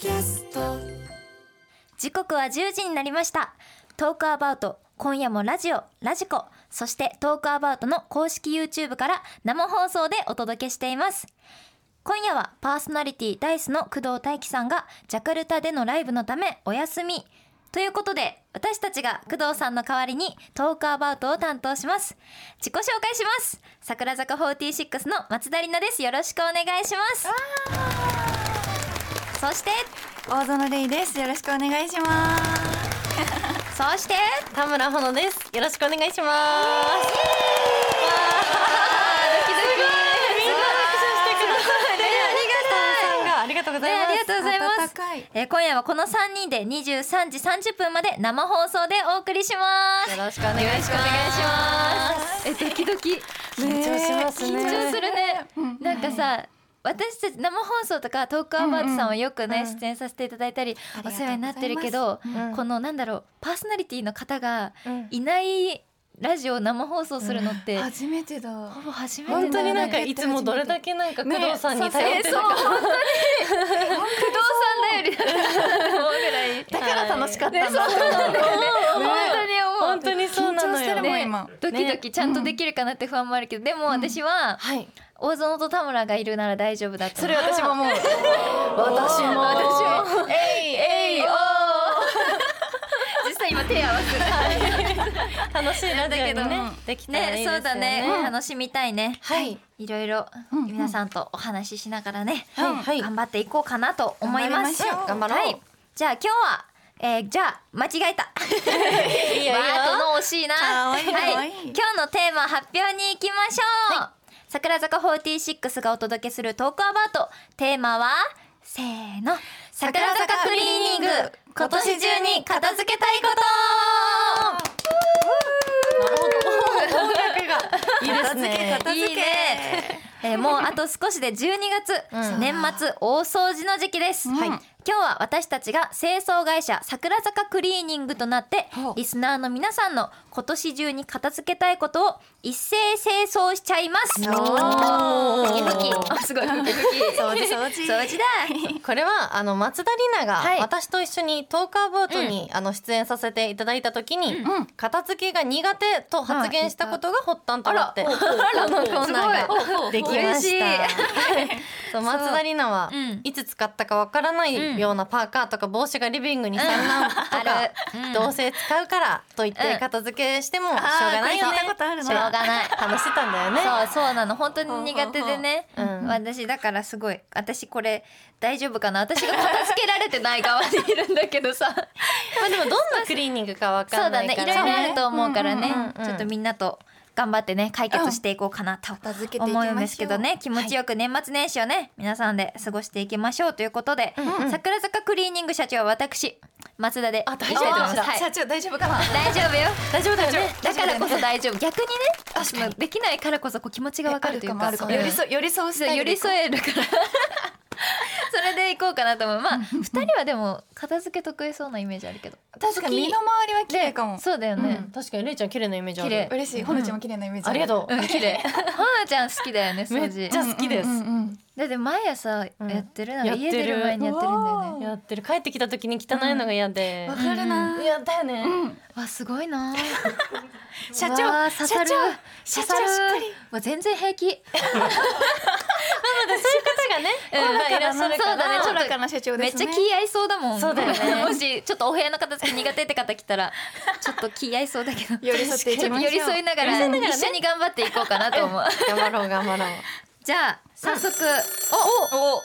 キャスト。時刻は10時になりました。トークアバウト今夜もラジオラジコそしてトークアバウトの公式 YouTube から生放送でお届けしています。今夜はパーソナリティダイスの工藤大輝さんがジャカルタでのライブのためお休み。ということで私たちが工藤さんの代わりにトークアバウトを担当します。自己紹介します。桜坂46の松田里奈です。よろしくお願いしますそして大園レイです。よろしくお願いします。そして田村ほのです。よろしくお願いします。ありがとうございねます。ありがとうございます温かい。えー今夜はこの3人で23時30分まで生放送でお送りしますよろしくお願いします。えドキドキ緊張しますね。緊張するねなんかさ私たち生放送とかトークアバウトさんはよくね、出演させていただいたりうございます。お世話になってるけど、うん。このなんだろうパーソナリティの方がうん。いないラジオを生放送するのって、初めてだ。ほぼ初めて本当になんかねいつもどれだけなんか工ね藤さんに頼ってるそうか。本当に。工藤さんだと思う。ぐらい。だから楽しかったんだ。ねそうなんだよね。本当に張してるよ。もん今。ドキドキちゃんとできるかなって不安もあるけど、でも私ははい。大園と田村がいるなら大丈夫だと。それ私ももう。私も。私も。えいえいおー。実際今手合わせる 楽しいラジオにねねできたらいいですよね。そうだね、楽しみたいね。はい。いろいろうん皆さんとお話ししながらね、はい。はい。頑張っていこうかなと思います。頑張ろう。はい、じゃあ今日はえー、じゃあ間違えた。いいよ。いいよの惜しいな。はい、今日のテーマ発表に行きましょう、桜坂46がお届けするトークアバウト。テーマはせーの。桜坂クリーニング。今年中に片付けたいこと。なるほど。音楽がいいですね。片付けいいね。えーもうあと少しで12月、うん。年末大掃除の時期です、はい今日は私たちが清掃会社桜坂クリーニングとなってリスナーの皆さんの今年中に片付けたいことを一斉清掃しちゃいます。おー。ふきふきあすごいふきふき掃除掃除。掃除 だ。これはあの松田里奈がはい。私と一緒にトークアバウトに、あの出演させていただいた時に、ん。片付けが苦手と発言したことが発端となって、あら このコーナーができま嬉した。そう松田里奈は、うん。いつ使ったかわからないようなパーカーとか帽子がリビングに散乱とか、どうせ使うからと言ってうん片付けしてもしょうがないよね。しょうな。がない。話してたんだよね。そうそうなの。本当に苦手でね、私だからすごい私これ大丈夫かな？私が片付けられてない側にいるんだけどさ。まあでもどんなクリーニングかわかそうんだねいないからろいろあると思うからね、ちょっとみんなと頑張ってね解決していこうかなと思うんですけどね。気持ちよく年末年始をね皆さんで過ごしていきましょう。ということで、桜坂クリーニング社長は私松田で大丈夫？はい。社長大丈夫かな？大丈夫よ。大丈夫だよね。だからこそ大丈夫。逆にね私もできないからこそこう気持ちがわかるというか。寄り添寄り添うスそう寄り添えるからそれでいこうかなと思う。まあ 二人はでも片付け得意そうなイメージあるけど。確かに身の回りは綺麗かも。そうだよね、うん。確かにれいちゃん綺麗なイメージある。綺麗。嬉しい。ほのちゃんも綺麗なイメージ。ありがとう、うん綺麗。はなちゃん好きだよね掃 め除っちゃ好きです、うんうんうんだって毎朝やってるなんかやってる。家出る前にやってるんだよね。やってる。帰ってきた時に汚いのが嫌で、わかるな。やだよね、わすごいな。社長社長社長しっかり。わ全然平気。そういう方がね、うん。いらっしゃるかそうだねらちょっとおおらかな社長めっち。ゃ気合いそうだもん。そうだよね。もしちょっとお部屋の片付け苦手って方来たら ちょっと気合いそうだけど。寄り添っていきましょう。寄り添いながら寄り添いながらね。一緒に頑張っていこうかなと思う。頑張ろう頑張ろうじゃあ早速、おお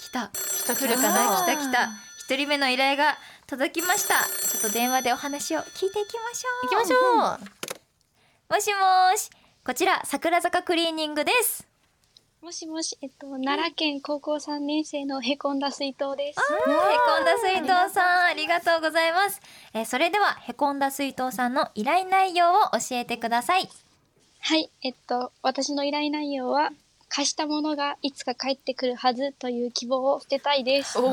来た。来るかな来た来た。一人目の依頼が届きました。ちょっと電話でお話を聞いていきましょう。行きましょう、もしもーし。こちら桜坂クリーニングです。もしもし、えっと、奈良県高校3年生のへこんだ水筒です。へこんだ水筒さんありがとうございます、えーそれではへこんだ水筒さんの依頼内容を教えてください。はい、えっと、私の依頼内容は、貸したものがいつか帰ってくるはずという希望を捨てたいです。深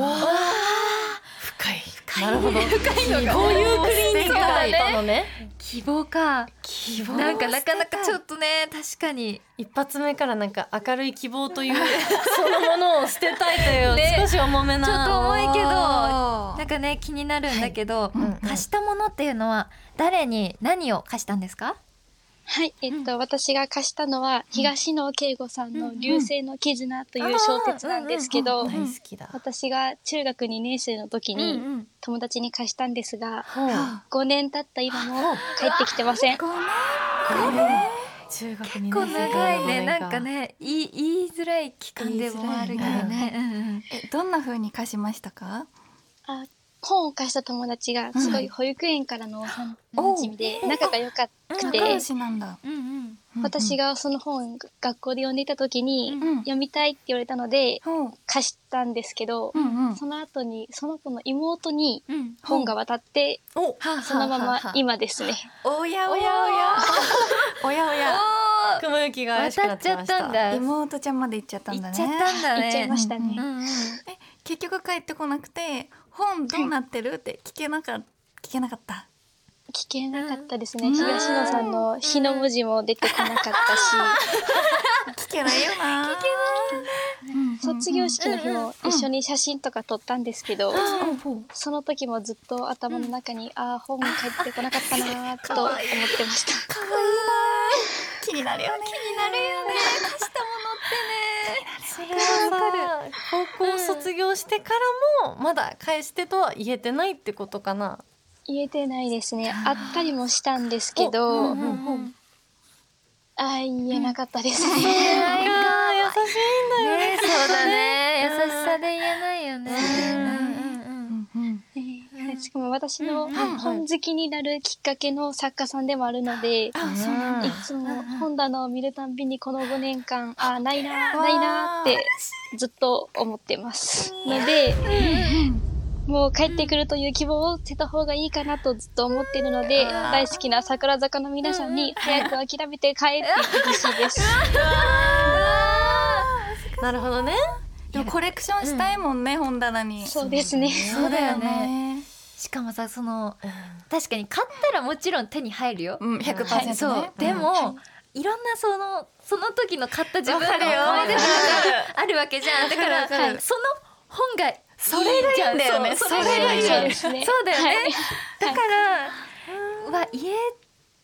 い。なるほど。深いのこういうクリーニングがいたのね。希望か。希望なんかなかなかちょっとね確かに。一発目からなんか明るい希望という そのものを捨てたいという、ね。少し重重めな。ちょっと重いけどおー。なんかね気になるんだけど、うんうん。貸したものっていうのは誰に何を貸したんですか？はい、えっと、私が貸したのは、東野圭吾さんの流星の絆という小説なんですけど、私が中学2年生の時にん友達に貸したんですが、ほう。5年経った今も帰ってきてません。ごめん。中学に結構長いね。なんかね言い言いづらい期間でもあるけどね。うんうん。えどんな風に貸しましたか？あ本を貸した友達がすごい保育園からの幼馴染で仲が良かくて、私がその本学校で読んでいた時に、うん。読みたいって言われたので貸したんですけど、うんうん。その後にその子の妹にうん。本が渡って、おそのまま今ですね。おやおや。おやおや。おや雲行きが怪しく渡っちゃなってましったんだ。妹ちゃんまで行っちゃったんだね。行っちゃったんだね。行っちゃいましたね。うんうん。え結局帰ってこなくて本どうなってる？って聞けなか聞けなかった。聞けなかったですね。うん。東野さんの日の文字も出てこなかったし、聞けないよな。聞けない。卒業式の日も一緒に写真とか撮ったんですけど、その時もずっと頭の中に、ああ、本帰ってこなかったなーと思ってました。かわいいな 気になるよね。気になるよね。貸したそれはさ。高校卒業してからもまだ返してとは言えてないってことかな。言えてないですね。あったりもしたんですけど、うんうんああ、言えなかったですね。ないか。優しいんだよね。そうだね。優しさで言えないよね。しかも私のうん本好きになるきっかけの作家さんでもあるので、いつも本棚を見るたんびにこの5年間、あーないなー、ないなーってずっと思ってます。ので、もう帰ってくるという希望を捨てた方がいいかなとずっと思っているので、大好きな桜坂の皆さんに早く諦めて帰っていってほしいです。なるほどね。でもコレクションしたいもんね本棚に。そうですね。そうだよね。しかもさその確かに買ったらもちろん手に入るよ。うん100%ね。そう。でも、いろんなそのその時の買った自分の思い出とかあるわけじゃん。だからその本がいいそれがいいんだよね。それがいいそうですね。そうだよね。はいだから、うわ言え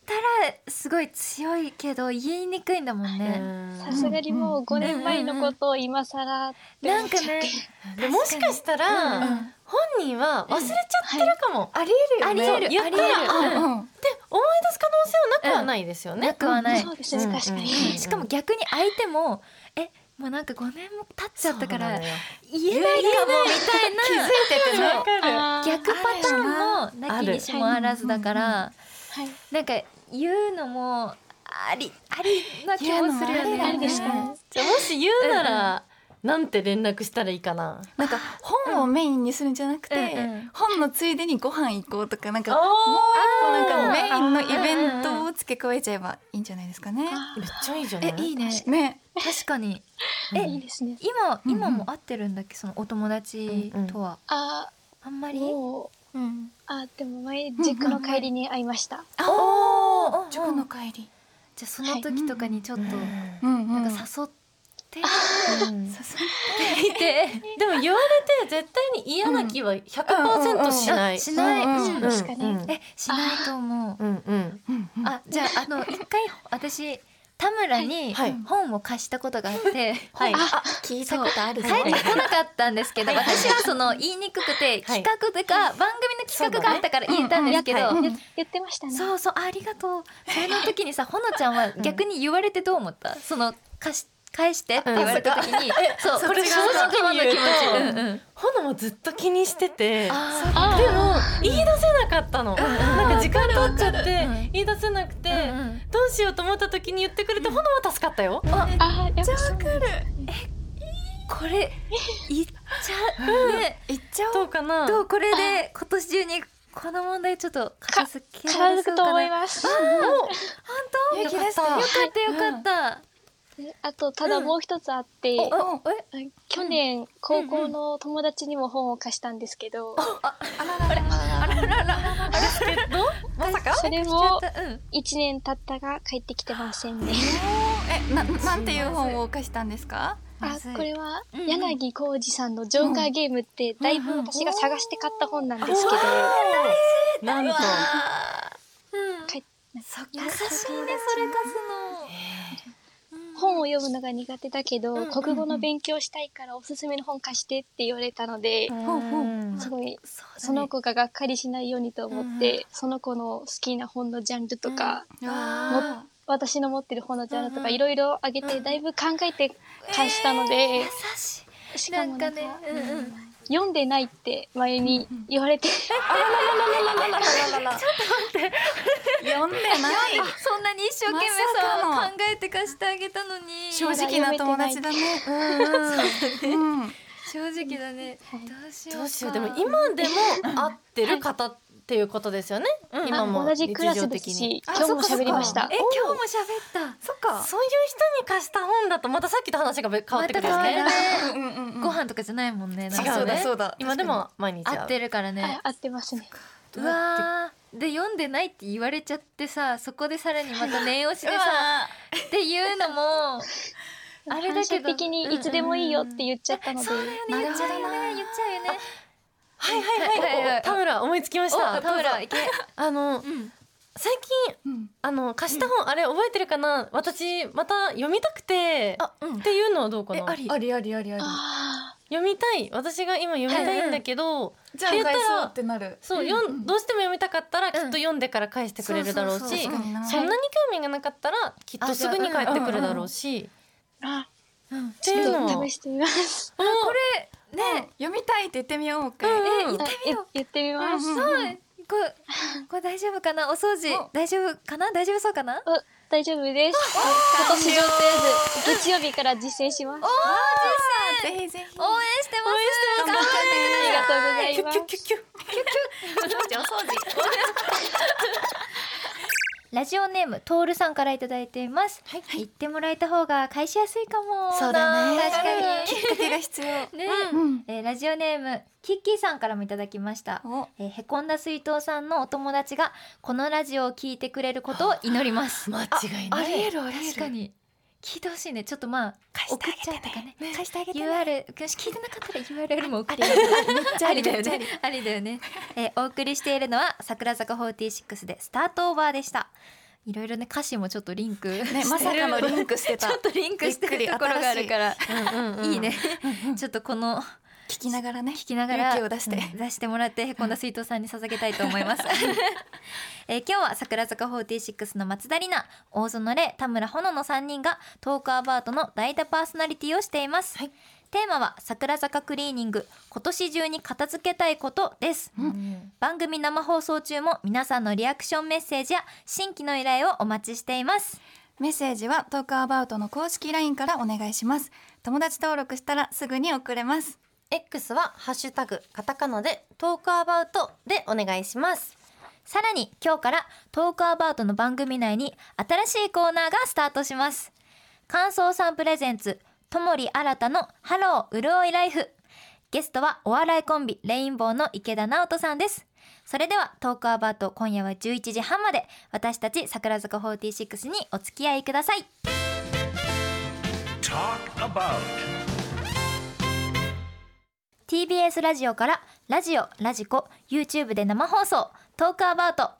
たらすごい強いけど言いにくいんだもんね。さすがにもう5年前のことを今更ってなんか思っちゃって。ねでもしかしたら、うん本人は忘れちゃってるかも、ありえるよね。ありえる。言ったら。うんうん。思い出す可能性はなくはないですよね、なくはない。そうです。ね、うん。確かに。しかも逆に相手もえもうなんか5年も経っちゃったから言えないかもみたいな気づいててねわかる。あー逆パターンもなきにしもあらずだからはい。なんか言うのもありありな気もするよね。もし言うなら、なんて連絡したらいいかな。なんか本をメインにするんじゃなくて、うん。うん本のついでにご飯行こうとかなんかおもう一個なんかーメインのイベントを付け加えちゃえばいいんじゃないですかね。めっちゃいいじゃない？えいいね。ね、確かに。えいいですね。今うんうん。今も会ってるんだっけ？そのお友達とは。あー、あんまり？もう、うん。あ、でも前、塾の帰りに会いました。おー。塾の帰り。じゃあその時とかにちょっとうんうん。なんか誘ってうん。誘っみて。でも言われて絶対に嫌な気は100%しない、あしない。うんうんそうですかね。うん。えしないと思う。うんうん。うんうん。あじゃああの 一回私田村にはい。本を貸したことがあって、はい。あ、聞いたことあるぞ。帰ってこなかったんですけど私はその言いにくくてはい。企画でか番組の企画があったから言えたんですけど、言言ってましたね。そうそうありがとう。それの時にさ ほのちゃんは逆に言われてどう思った？その貸し返してって言われた時に、そうこれ正直に言うんうん。ほのもずっと気にしててああでも言い出せなかったの、なんか時間取っち。ゃってうん言い出せなくて、うんうんどうしようと思った時に言ってくれて、ほのは助かったよ、あ、あやっぱそう。これ言っち。ゃうね行っち。ゃおう。どうかなどうこれで今年中にこの問題ち。ょっと片付けら片れそうかな付くと思います。勇気出してよかっよかったよかった、あと、ただもう一つあって、おえ？去年、高校の友達にも本を貸したんですけど、あららら。らら。まさか？それもったうん。1年経ったが帰ってきてませんね。え、ななんていう本を貸したんですか？あこれはうんうん。柳浩二さんの「ジョーカーゲーム」ってだいぶ私が探して買った本なんですけど、なんと。うん。か優しいねそれかす本を読むのが苦手だけど、うん国語の勉強したいからおすすめの本貸してって言われたので、のうん。すごいその子ががっかりしないようにと思って、その子の好きな本のジャンルとか、あ私の持ってる本のジャンルとうんうん。かいろいろあげて、だいぶ考えて貸したので、優しい。しかもなんかなんかねうんうん読んでないって前に言われて、読んでない。そんなに一生懸命さま考えて貸してあげたのに。正直な友達だね。うん正直だね。どうしようか。どうしよう。でも今でも会ってる方っていうことですよね、うん。今も同じクラス日常です的にし、今日も喋りました。え。今日も喋った。そっか。そういう人に貸した本だとまたさっきと話が変わってくるよね。ご飯とかじゃないもんね。なんか違うね。そうだそうだ今でも毎日合ってるからはいね、合ってますね。うわー。で読んでないって言われちゃってさそこでさらにまた念押しでさっていうのもあれだけど的にいつでもいいよって言っちゃったので、そうだよね。言っちゃうよね。言っちゃうよねはいはいはい、はい田村思いつきました。お田村いけ。あのうん。最近うん。あの貸した本、あれ覚えてるかな？私また読みたくて。あうん。っていうのはどうかな？えあり？ありありありあり。あ読みたい。私が今読みたいんだけど、じゃあ返そうってなる。そう、よんどうしても読みたかったらきっと読んでから返してくれるだろうしそんなに興味がなかったらきっとすぐに帰ってくるだろうし。ーあ、うん。っていうのはちょっと試してみます。これね読みたいって言ってみようか。うんえ言っあてみよう。言ってみます。うんはいこれこれ大丈夫かな？お掃除お。大丈夫かな？大丈夫そうかな？お大丈夫です。今年中とりあえず月曜日から実践します。あ。ぜひぜひ。応援してます。頑張ってりがとうございキュますッキュッキュッキュッ。お掃除ラジオネームトールさんからいただいています、言ってもらえた方が返しやすいかも。そうだね。な確かきっかけが必要。に ね、うん。えーラジオネームキッキーさんからもいただきました。お。えーへこんだ水筒さんのお友達がこのラジオを聞いてくれることを祈ります。間違いない。ありえるありえる。確かに聞いてほしいね。ちょっとまあ送っちゃうとかね。返してあげてね。URL 聞いてなかったら URL も送ってめっちゃありだよね。ありだよね、えーお送りしているのは桜坂46でスタートオーバーでした。いろいろね歌詞もちょっとリンクしてる、ねまさかのリンクしてた。ちょっとリンクしてるところがあるから。うんうんうん。いいね。ちょっとこの聞きながらね聞きながら勇気を出して。うん出してもらってへこんだ水筒さんに捧げたいと思います、えー今日は桜坂46の松田里奈大園玲田村穂乃の3人がトークアバートの代打パーソナリティをしています、はい。テーマは桜坂クリーニング今年中に片付けたいことです、番組生放送中も皆さんのリアクションメッセージや新規の依頼をお待ちしています。メッセージはトークアバウトの公式 LINE からお願いします。友達登録したらすぐに送れます X はハッシュタグカタカナでトークアバウトでお願いします。さらに今日からトークアバウトの番組内に新しいコーナーがスタートします。乾燥さん presents 友利新のハロー潤いライフ。ゲストはお笑いコンビレインボーの池田直人さんです。それでは Talk about 今夜は11時半まで私たち櫻坂46にお付き合いください。Talk about. TBS ラジオからラジオラジコ YouTube で生放送 Talk about。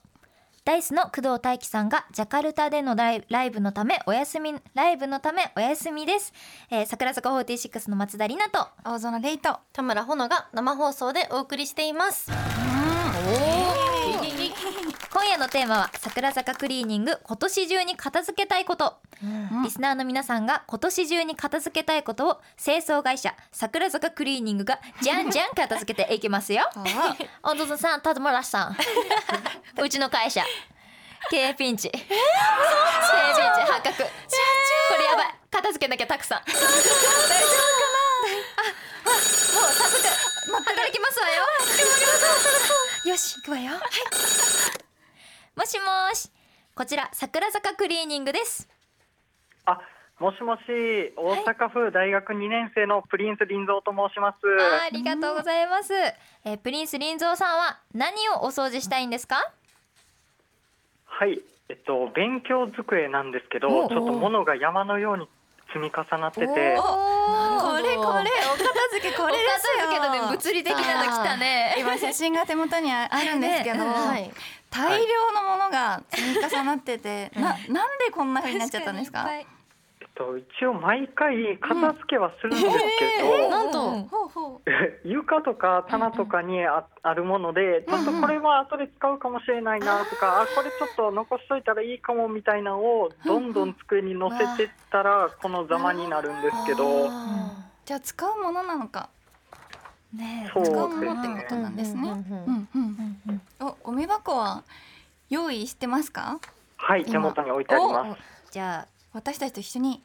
ダイスの工藤大輝さんがジャカルタでのライブのためお休みライブのためお休みです、えー、桜坂46の松田里奈と青園レイト田村穂乃が生放送でお送りしています今夜のテーマは桜坂クリーニング今年中に片付けたいこと、リスナーの皆さんが今年中に片付けたいことを清掃会社桜坂クリーニングがじゃんじゃん片付けていきますよ。お父さん田村さん。うちの会社。経営ピンチ。経営ピンチ発覚。これやばい。片付けなきゃたくさん。大丈夫かな。あもう早速働きますわよ。よし行くわよ。はいもしもーし。こちら桜坂クリーニングです。あ、もしもし、大阪府大学2年生のプリンス林蔵と申します。ありがとうございます、えープリンス林蔵さんは何をお掃除したいんですか？はい、えっと勉強机なんですけおど、ちょっと物が山のように積み重なってて、おーこれお片付けこれですよ。お片付けだね物理的なの来たね。今写真が手元にああるんですけど、ねはい大量のものが積み重なってて、ななんでこんな風になっちゃったんですか？と、一応毎回片付けはするんですけど、なんと、うんほう。ほ床とか棚とかにああるもので、ちょっとこれは後で使うかもしれないなとか、あこれちょっと残しといたらいいかもみたいなのをどんどん机に載せてったらこのざまになるんですけど、あじゃあ使うものなのかね使うものってことね。なんですね。うんうんうんうん。うんうんうん。おゴミ箱は用意してますか？はい、手元に置いてあります。じゃあ私たちと一緒に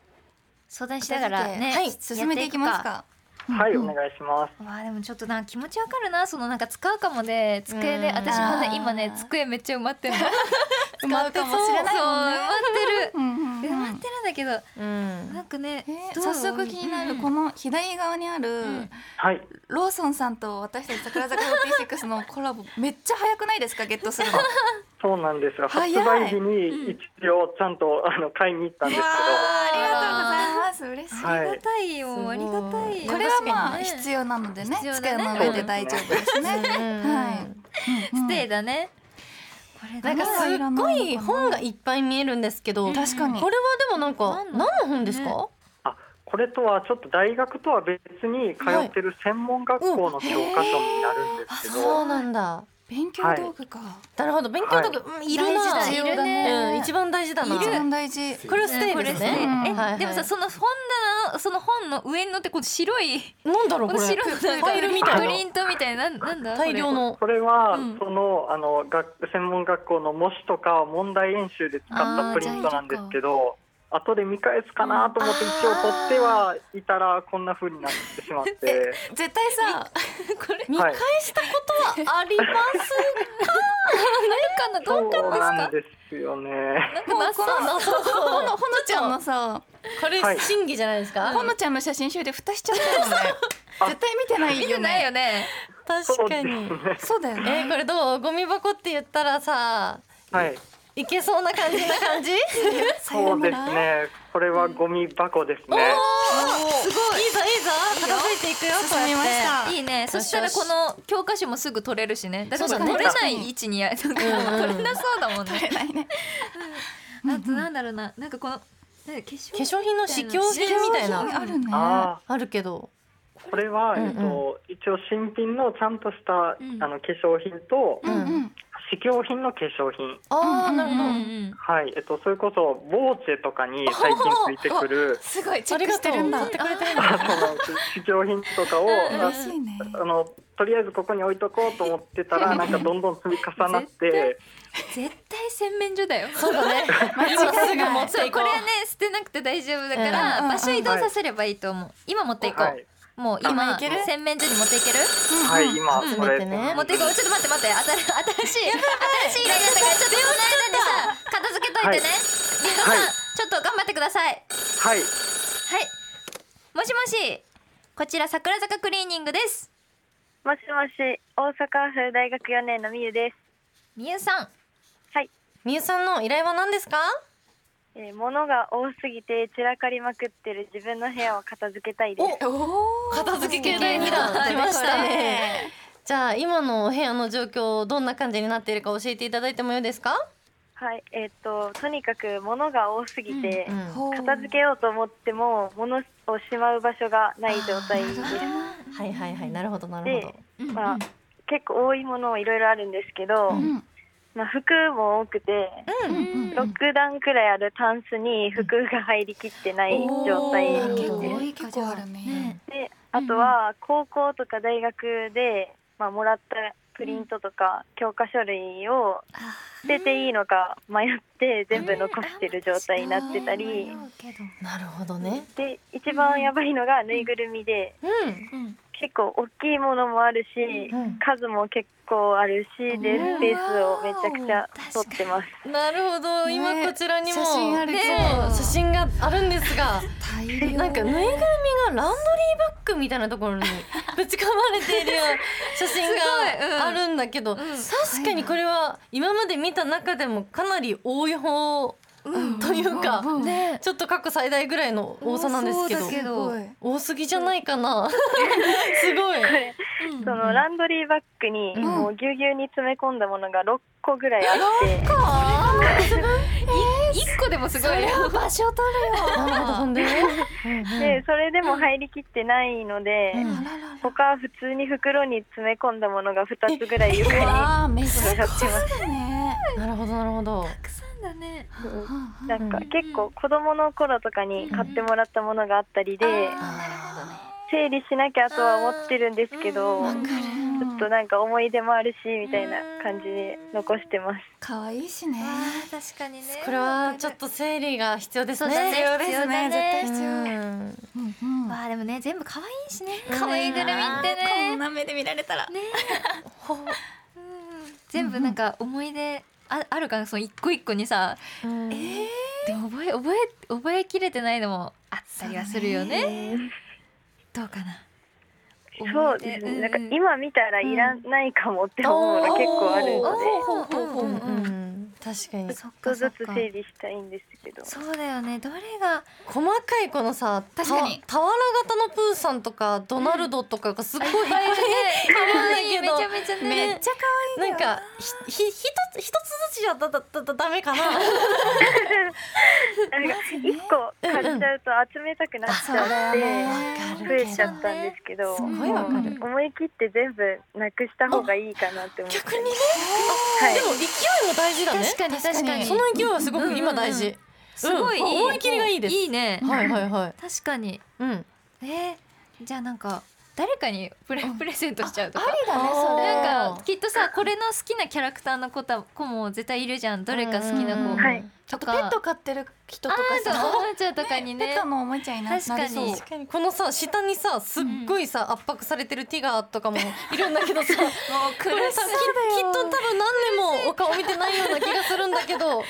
相談しながらね、はい進めていきますか？はい、おうん願いします。わあでもちょっとな気持ちわかるな。そのなんか使うかもで机でうん。私もね今ね机めっちゃ埋まってるの埋まうかもしれないもんね。そう。埋まってる。うんうんうん。埋まってるんだけどうん。なんかねえー早速気になるこの左側にあるん。はい、ローソンさんと私たち桜坂46のコラボめっちゃ早くないですか？ゲットするの。そうなんですが、早い。発売日に一応ちゃんとあの買いに行ったんですけど、ありがとうございます。嬉しい、はいありがたいよ、ありがたいこれはまあ必要なのでね。ね。机の上で大丈夫ですね。うん。はい。ステイだねなんかすっごい本がいっぱい見えるんですけど、これは確かに。でもなんか何の本ですか？ね。あこれとはちょっと大学とは別に通ってる専門学校の教科書になるんですけど、そうなんだ。勉強道具か、なるほど。勉強道具、うんいるな。大事だね。うん一番大事だな。一番大事。これステイこれステイですね。うん。え、はいはい。でもさその本棚のその本の上に乗ってこの白いなんだろうこれ。白いなんかファイルみたいな。プリントみたいな。なんなんだこれ。大量の。これは、うん。そのあの学専門学校の模試とか問題演習で使ったプリントなんですけど後で見返すかなと思って一応取ってはいたらこんな風になってしまって。絶対さこれ見返したことはあります。か？な？どうかそうなんですよね。なんかこのほのほのちゃんのさこれはい。審議じゃないですか？ほのちゃんの写真集で蓋しちゃったよね。絶対見てないよ見てないよね。ね確かに。そうですね。そうだよえね。ーこれどう？ゴミ箱って言ったらさはい、いけそうな感じな感じ？そうですね。これはゴミ箱ですね。すごい。いいぞいいぞ。片付いていくよ進みました。いいね。そしたらこの教科書もすぐ取れるしね。だから取れない。位置にやうんうん取れなそうだもんね。取れないね。あとなんだろうな。なんかこの化粧化粧品の試供品みたいな。あるね。ああるけど。あ、これは、うんうん。えっと一応新品のちゃんとした、うん。あの化粧品とうんうん試供品の化粧品。ああなるほど、うんうん。はい、えっとそれこそボーチェとかに 最近ついてくる。すごいチェックしてるんだ。取ってくれてるんだ。試供品とかを、あ嬉しいね。あのとりあえずここに置いとこうと思ってたらなんかどんどん積み重なって。絶対洗面所だよ。そうだね。今すぐ持っていこうこれはね捨てなくて大丈夫だから、うん。場所移動させればいいと思う。今持っていこう、はい、もう今今いける？洗面所に持っていける？はい、今うん。これ、詰めてね。持っていこう。ちょっと待って待って。新新しい新しい依頼だったからちょっとこの間でさ片付けといてね、りんごさん、はい。ちょっと頑張ってください。はい、はい。もしもしこちら桜坂クリーニングです。もしもし、大阪府大学4年のみゆです。みゆさん。はい、みゆさんの依頼は何ですか？えー、物が多すぎて散らかりまくってる自分の部屋を片付けたいです。おー片付け系第2弾出ましたね。じゃあ今のお部屋の状況どんな感じになっているか教えていただいてもいいですか？はい、えーっと、とにかく物が多すぎて、うんほう片付けようと思っても、物をしまう場所がない状態です。はいはいはいなるほどなるほでど、まあ、結構多いものもいろいろあるんですけど、うんまあ、服も多くて、うん。うん6段くらいあるタンスに服が入りきってない状態。です。多い結構あるね。であとは高校とか大学で、まあ、もらったプリントとか教科書類を捨てていいのか迷って全部残してる状態になってたり。なるほどね。で一番やばいのがぬいぐるみで。うん。結構大きいものもあるしうん。数も結構あるしでスペースをめちゃくちゃ取ってます。なるほど、今こちらにも写真があるんですが大量。なんかぬいぐるみがランドリーバッグみたいなところに ぶち込まれているような写真があるんだけど、確かにこれは今まで見た中でもかなり多い方というかちょっと過去最大ぐらいの多さなんですけど。多すぎじゃないかな。すごい。そのランドリーバッグにうん。もうぎゅうぎゅうに詰め込んだものが6個ぐらいあって、一個でもすごい場所取なるほどほんででそれでも入りきってないので、うん。他は普通に袋に詰め込んだものが2つぐらい床に転がってます。なるほどなるほどだね。なんか結構子供の頃とかに買ってもらったものがあったりで整理しなきゃとは思ってるんですけど、うんちょっとなんか思い出もあるしみたいな感じで残してます。可愛いしね。確かにね。これはちょっと整理が必要ですね。ね。必要ですね絶対。必要。うんうん。うんまあでもね全部可愛いしね。うん。可愛いぐるみってこねんな目で見られたら。ね。うん。全部なんか思い出ああるかなその一個一個にさうん。でも覚え覚え覚えきれてないのもあったりはするよね。どうかな？そうですね。なんかうん。今見たらいらないかもって思うのが結構あるので、確かに。そっちょっとずつかそっか。整理したいんですけど。そうだよね。どれが細かいこのさ確かに。た俵型のプーさんとかドナルドとかがすごい可愛いね。可愛いけどめちゃめちゃね。めっちゃ可愛いなんかひひ一つ一つずつじゃだだだだダメかな。なんか一個買っちゃうと集めたくなっちゃって増えちゃったんですけど、すごいわかる。思い切って全部なくした方がいいかなって思って。逆にね。はい。でも勢いも大事だね。確かに確かに。その勢いはすごく今大事、すごい思い切りがいいです。いいね。はいはいはい。確かに。うん。えー、じゃあなんか誰かにプレプレゼントしちゃうとか？ありだねそれ。なんかきっとさこれの好きなキャラクターの子た子も絶対いるじゃん。どれか好きな子、うん。はいペット飼ってる人とかさおもちゃとかにね。ペットのおもちゃにな確かに。なりそう。確かに。このさ下にさすっごいさ圧迫されてるティガーとかも いるんだけどさもうこれさききっと多分何年もお顔見てないような気がするんだけど。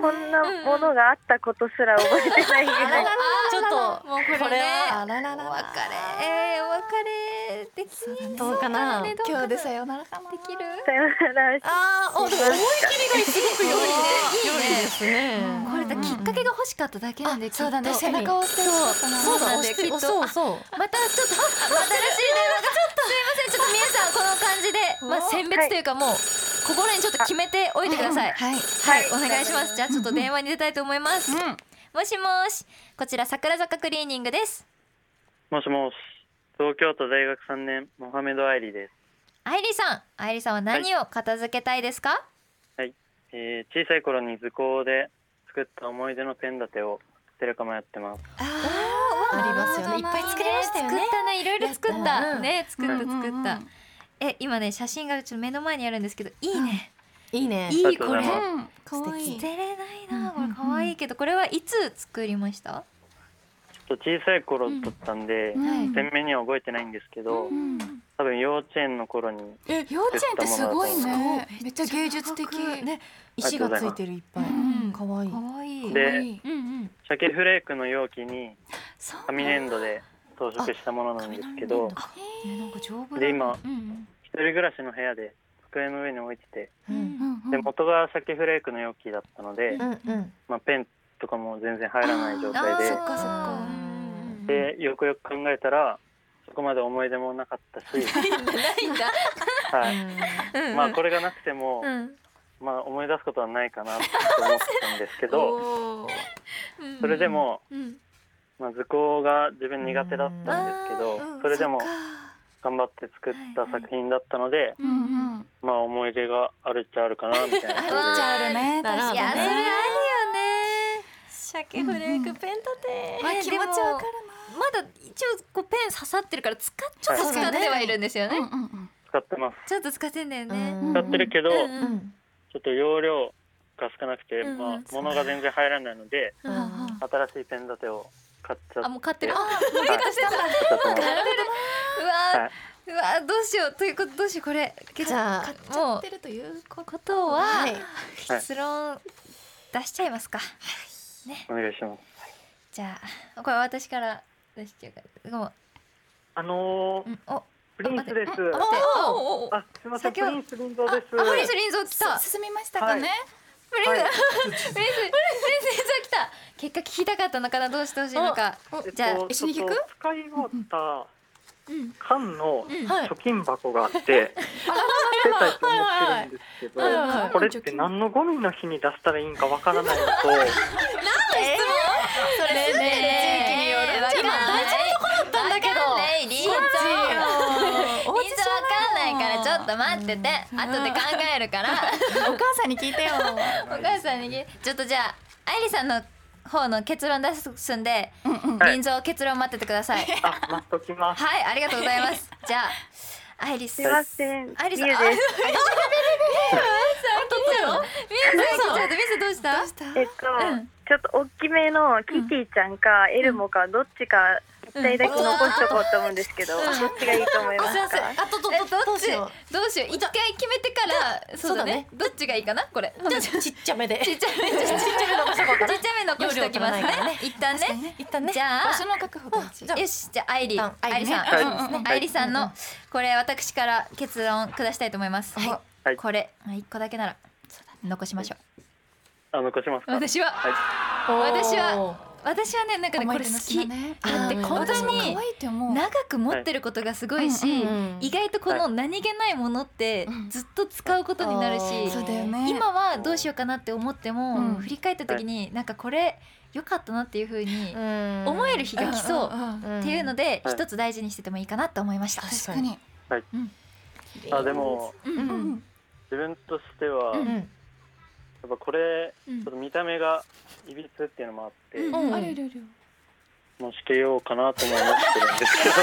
こんなものがあったことすら覚えてないぐらい。ちょっともうこれねこれはあらら。らお別れえー、お別れできるどうかな？ねどうかな？今日でさよならかな？できる？さよなら。あーおでも思い切りがすごく良いいいね。良いですね。これだきっかけが欲しかっただけなんでそうだね。背中を押してそう。だ。なん押してできっと。そうそう。またちょっとあ新しい電話が。ちょっとすいません。ちょっと皆さんこの感じで まあ選別というかもう心にちょっと決めておいてください。はい。はい、お願いします。じゃあちょっと電話に出たいと思います、うん。もしもし。こちら桜坂クリーニングです。もしもし、東京都大学3年、モハメド・アイリです。愛理さん。愛理さんは何を片付けたいですか、えー小さい頃に図工で作った思い出のペン立てを捨てるか迷ってます。ありますよね。いっぱい作りましたよね。作ったねいろいろ作った、やったね作ったうんうんうん。作った、え今ね写真がちょっと目の前にあるんですけどいいね、いいね。いいこれ。ありがとうございうん。可愛い捨てれないなこれ。うんうんうん。可愛いけどこれはいつ作りました？と小さい頃撮ったんで、うん。鮮明には覚えてないんですけど、うん。多分幼稚園の頃に、幼稚園ってすごいね。めっちゃ芸術的。ね石がついてるいっぱい。うん。可愛いい。で可愛いうんうん。鮭フレークの容器に紙粘土で装飾したものなんですけど、で今うんうん。一人暮らしの部屋で机の上に置いてて、うんうんうん。で元が鮭フレークの容器だったので、うんうん。まあ、ペンとかも全然入らない状態で。あーそっかそっか。うん。でよくよく考えたらそこまで思い出もなかったし、ないんだ。はい。うん。うんまあこれがなくても、うん。まあ、思い出すことはないかなと思ってたんですけど。それでも、うん。まあ、図工が自分苦手だったんですけどうん。それでも頑張って作った作品だったので、うんうん。まあ思い出があるっちゃあるかなみたいなあるっちゃあるね。なるほどねいやそれあるよね鮭フレークペン立て。わ気持ちわかるまだ一応こうペン刺さってるから使っちょっと使ってはいるんですよね。なうんうんうん。使ってます。ちょっと使ってんだよね。うん使ってるけど、うんちうん。ょっと容量が少なくて、うんまあ、物が全然入らないのでうんうん。新しいペン立てを買っちゃっあもう買ってるはいあもうゲットしてますうわはい、うわどうしよう。ということどうしよう。これじゃあ買っちゃってるというこことは、はい。結論出しちゃいますか、お願いします。じゃあこれ私から出しちゃうからもうあのーうんおプリンスです。あ、すみません、先ほどプリンス林蔵です。あ、フリスリンゾ来た。進みましたかね？はい。メッセージが来た。結果聞きたかったのかな？どうしてほしいのか。じゃあえっと一緒に聞く？使い終わったうん缶のはい。貯金箱があって、捨てたいと思ってるんですけど、これって何のゴミの日に出したらいいんかわからないのと、それね地域による。今大事なとこだったんだけど。リーリンゾーわかんないからちょっと待ってて。後で考えるから。お母さんに聞いてよ。お母さんにちょっとじゃあ愛理さんの方の結論出すんでうんうんはいリンゾー結論待っててくださいあ、待っときます。はいありがとうございますじゃあ愛理すいません。アイリさんミです。ミスちょっとミスどうしたえっと、うんちょっと大きめのキティちゃんかエルモかどっちか一体だけ残しとこうと思うんですけど、どっちがいいと思いますか？あとどえどっちどうしよどうしよう一回決めてからそうだねどっちがいいかなこれちっちゃめでちっちゃめちっちゃめ残しとこうかなちっちゃめ残しておきますね一旦ね一旦ねじゃあ場所の確保よしじゃあ愛理愛理さん愛理さんのこれ私から結論下したいと思いますはいはいこれまあ一個だけなら残しましょうあ、残しますか。私ははい。私は私はねなんかねこれ好き。ね。だって本当私もに長く持ってることがすごいし、はい。うんうん意外とこの何気ないものってうん。ずっと使うことになるし、今はどうしようかなって思っても、うん。振り返った時になんかこれ良かったなっていう風に思思える日が来そううんうんうんっていうのではい。一つ大事にしててもいいかなと思いました。確かに。あ、でも、うんうん。うん。自分としては、うんやっぱこれ、うんちょっと見た目がいびつっていうのもあって、うんうんあれれれもうしてようかなと思いましてるんですけど。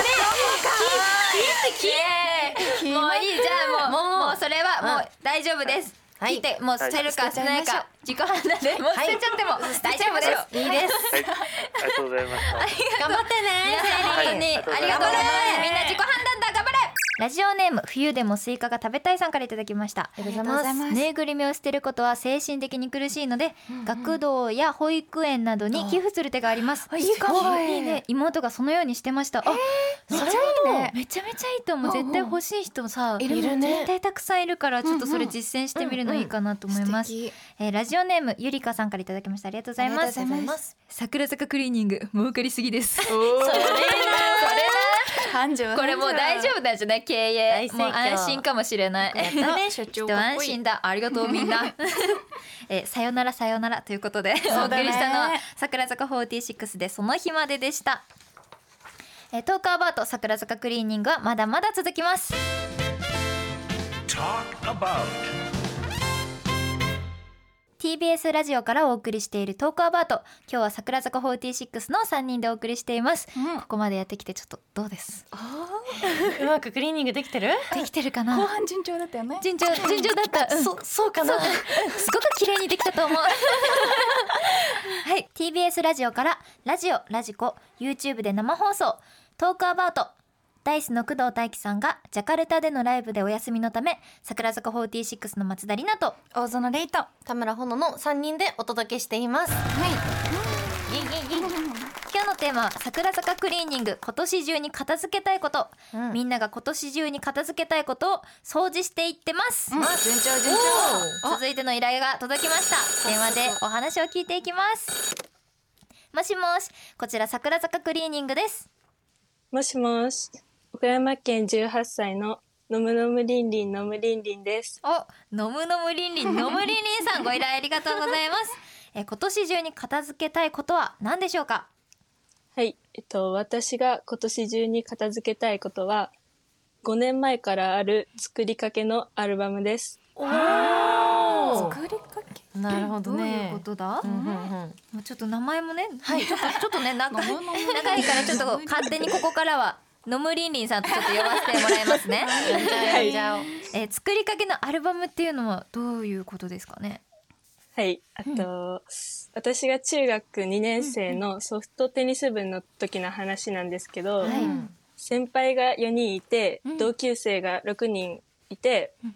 もういいじゃあもうもうそれはもう大丈夫です。はい聞いてもう捨てるかはい捨てないか自己判断でもう捨てちゃっても大丈夫です。いいですはい、ありがとうございました。頑張ってねありがとうございます。みんな自己判断だ頑張れ。ラジオネーム冬でもスイカが食べたいさんからいただきました。ありがとうございますぬいぐるみを捨てることは精神的に苦しいので、学童や保育園などに寄付する手があります。いいかもいいね。妹がそのようにしてました。あ、めっちゃいいね。めちゃめちゃいいと思う。絶対欲しい人さ、いるね絶対たくさんいるから、ちょっとそれ実践してみるのいいかなと思います。素敵えーラジオネームゆりかさんからいただきました。ありがとうございます。桜坂クリーニング儲かりすぎです。それな繁盛これもう大丈夫なんじゃない経営。大盛況。もう安心かもしれない。やったね所長一 安心だ。ありがとうみんな。えーさよならさよならということで、お送りしたのは桜坂46でその日まででした。えートークアバウト桜坂クリーニングはまだまだ続きます。Talk about. TBS ラジオからお送りしているトークアバウト。今日は桜坂46の3人でお送りしています、うん。ここまでやってきてちょっとどうです？うまくクリーニングできてる？できてるかな？後半順調だったよね。順調順調だった、うん。そそうかな？すごく綺麗にできたと思う。はい。TBS ラジオからラジオラジコ YouTube で生放送。トークアバウトダイスの工藤大輝さんがジャカルタでのライブでお休みのため桜坂46の松田里奈と大園レイトは田村ほのの三人でお届けしています。今日のテーマは桜坂クリーニング今年中に片付けたいこと、うん。みんなが今年中に片付けたいことを掃除していってます、順調順調。続いての依頼が届きました。電話でお話を聞いていきます。もしもしこちら桜坂クリーニングです。もしもし、岡山県18歳ののむのむりんりんのむりんりんです。おのむのむりんりんのむりんりんさんご依頼ありがとうございます。え今年中に片付けたいことは何でしょうか？はい、えっと、私が今年中に片付けたいことは、5年前からある作りかけのアルバムです。作りかけ？なるほどどういうねことだ、うんうんうん。もうちょっと名前もね、はい、ちょっとちょっとね長い 長いからちょっと勝手にここからはのむりんりんさんとちょっと呼ばせてもらいますね。はいじゃあえー作りかけのアルバムっていうのはどういうことですかね？はい、あと、私が中学2年生のソフトテニス部の時の話なんですけど、はい先輩が4人いて、うん同級生が6人いて、え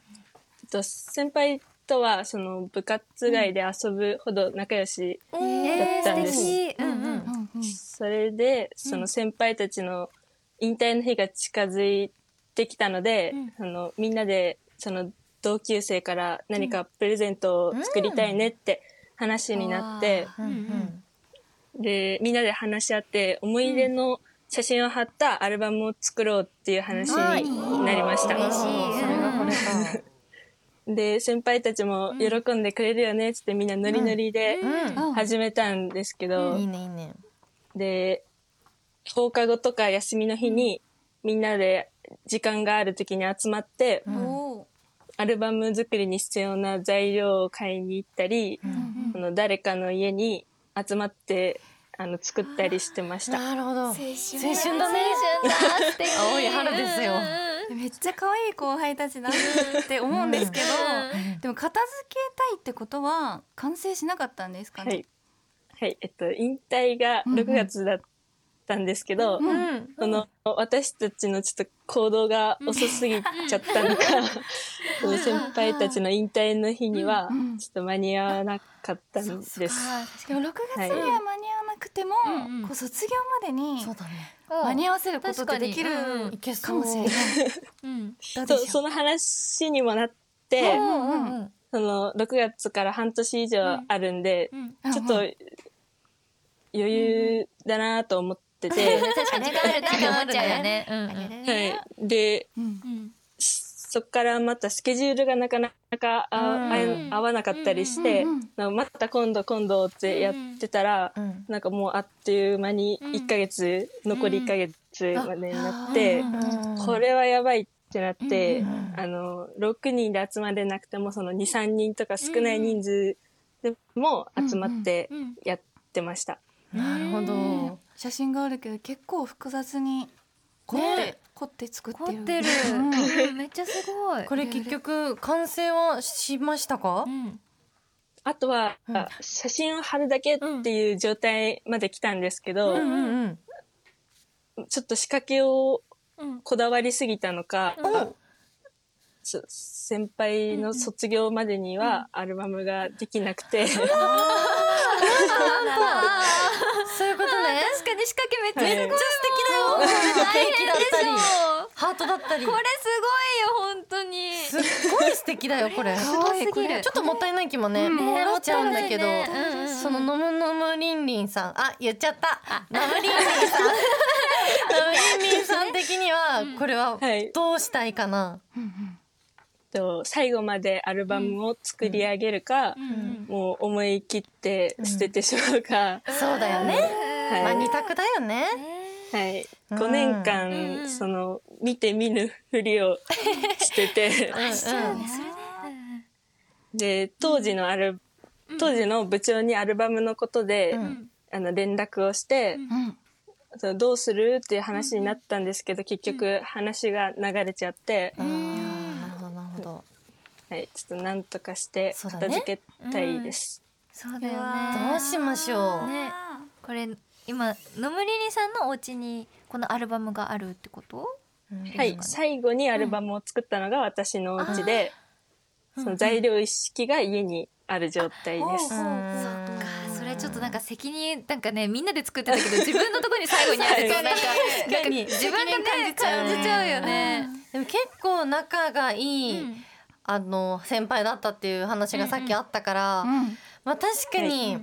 っと先輩とはその部活外で遊ぶほど仲良しだったんです。素敵。うんうん。うんうんそれでその先輩たちの引退の日が近づいてきたので、あのみんなでその同級生から何かプレゼントを作りたいねって話になって、うん。うんでみんなで話し合って思い出の写真を貼ったアルバムを作ろうっていう話になりました。で先輩たちも喜んでくれるよねっつってみんなノリノリでうん。始めたんですけど、で放課後とか休みの日にみんなで時間がある時に集まって、おアルバム作りに必要な材料を買いに行ったり、あの誰かの家に集まってあの作ったりしてました。なるほど。青青春青春だね。青 い春ですよ。めっちゃ可愛い後輩たちだなって思うんですけど、でも片付けたいってことは完成しなかったんですかね？はい、はい、えっと引退が6月だったんですけど、うん。その私たちのちょっと行動が遅すぎちゃったのか、その先輩たちの引退の日にはうん。ちょっと間に合わなかったんです。でも6月には間に合わなくても、うんうん。こう卒業までに間に合わせることってできる確かもしれない。うん。そその話にもなって、うんうんうん。その6月から半年以上あるんで、う。ちょっとうん余裕だなと思ってて、確かに。時間あるなって思っちゃうよね。でうん。そっからまたスケジュールがなかなかあうん。合合わなかったりして、うんうんなんかまた今度今度ってやってたら、うん。なんかもうあっという間に1ヶ月、残り1ヶ月までになって、うん。これはやばいってなって、うんあの6人で集まれなくてもその23人とか少ない人数でも集まってやってました。なるほど写真があるけど結構複雑に凝って、ね凝って作ってる。凝ってる。うん。う んめっちゃすごい。これ結局完成はしましたか？うん。あとは、うん。あ写真を貼るだけっていう状態まで来たんですけど、うん。うんちょっと仕掛けをうん。こだわりすぎたのか、うん。そ先輩の卒業までにはアルバムができなくて、そういうことね確かに仕掛けめっちゃはい。すごい。めっちゃ素敵だよ。大変でしょハートだったり。これすごいよ本当に。すっごい素敵だよこれ。すごすぎる。ちょっともったいない気もね、ねもっちゃうんだけど、そののむのむりんりんさん。あ言っちゃった。ナムりんりんさん。ナムりんりんさん的にはこれははい。どうしたいかな、と最後までアルバムを作り上げるか、もう思い切って捨ててしまうか、そうだよね、はいまあ二択だよね、はい、うん5年間、その見て見ぬふりをしてて。で当時のアル当時の部長にアルバムのことで、あの連絡をして、うん。そのどうするっていう話になったんですけど、結局話が流れちゃって、あーなるほどなるほど。はい、ちょっとなんとかして片付けたいです。そうだよね。どうしましょう、ね。これ今野村りりさんのお家にこのアルバムがあるってこと？はい、最後にアルバムを作ったのが私のお家で、その材料一式が家にある状態です。そっか。それちょっとなんか責任なんかねみんなで作ってたけど自分のところに最後にあるとなんか自分でね。感じちゃうよね。でも結構仲がいい、あの先輩だったっていう話がさっきあったから、うん。まあ確かに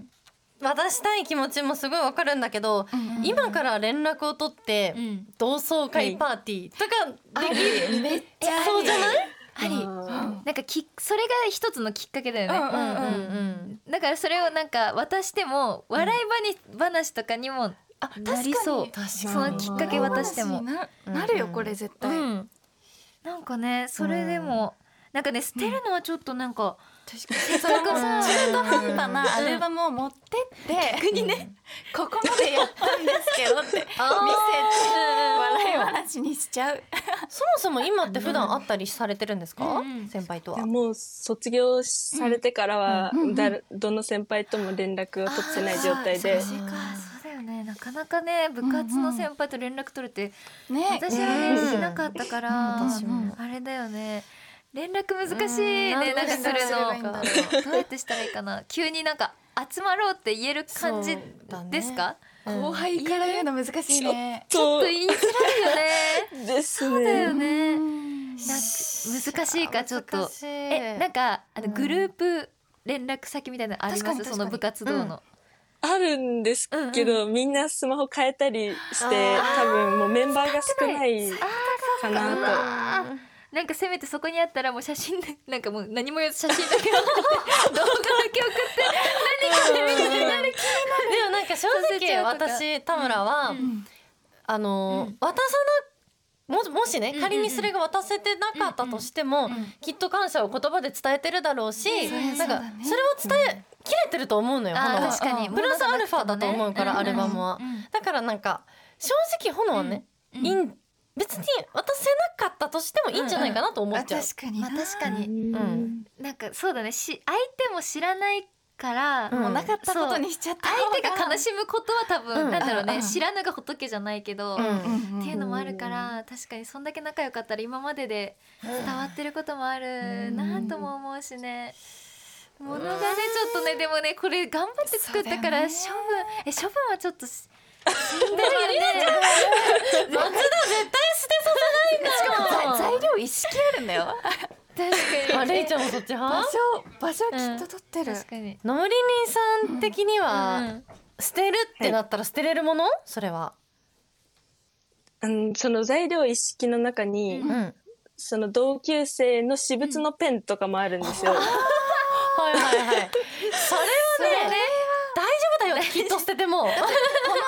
渡したい気持ちもすごいわかるんだけど、今から連絡を取ってん。同窓会パーティーとかできる、めっちゃそうじゃない？あり。あなんかきそれが一つのきっかけだよね。うんうんうんうん。だからそれをなんか渡しても笑い話話とかにもなりそう。確かに。そのきっかけ渡しても。ななるよこれ絶対。うん。なんかねそれでも、なんかね捨てるのはちょっとなんか、せっかくさ中途半端なアルバムを持ってって逆にねここまでやったんですけどって 見せて笑い話にしちゃう。そもそも今って普段会ったりされてるんですか、うんうん。先輩とは。もう卒業されてからは、だどの先輩とも連絡を取ってない状態で、そうかそうだよね。なかなかね部活の先輩と連絡取れて、ね。私はねしなかったから、私もあれだよね連絡難しいねうんなんかするの。どうやってしたらいいかな。急になんか集まろうって言える感じですか、後輩から言うの難しいね。ちょっと言いづらいよね。ですそうだよね。ねなんか難しいかちょっと。えなんかあのグループ連絡先みたいなのあります？その部活動の、あるんですけど、みんなスマホ変えたりして多分もうメンバーが少ないかなと。なんかせめてそこにあったらもう写真でなんかもう何も言わず写真だけ送って動画だけ送って何これみたいになるでもなん。か正直私田村は、あの、渡さなももしね仮にそれが渡せてなかったとしても、きっと感謝を言葉で伝えてるだろうし、なんかそれを伝えきれてると思うのよ、確かに。プラスアルファだと思うから、アルバムは、だからなんか正直炎はね、いいん別に渡せなかったとしてもいいんじゃないかなと思っちゃう、確かにまあ確かに。うん。なんかそうだね。し相手も知らないから、うん。もうなかったことにしちゃった相手が悲しむことは多分、うん。なんだろうね、うん。知らぬが仏じゃないけど、うん。っていうのもあるから確かにそんだけ仲良かったら今までで伝わってることもあるなとも思うしね。ものがねちょっとねでもねこれ頑張って作ったから処分、え処分はちょっとし 死んでるよね。松田絶対させないんだよ材料一式あるんだよ確かに。あレイちゃんもそっち場派所場所きっと取ってる、確かに。ノムリリンさん的には、うん捨てるってなったら捨てれるもの、それは。うん、その材料一式の中に、うん。その同級生の私物のペンとかもあるんですよ。はいはいはい。それはね、大丈夫だよ、きっと捨てても。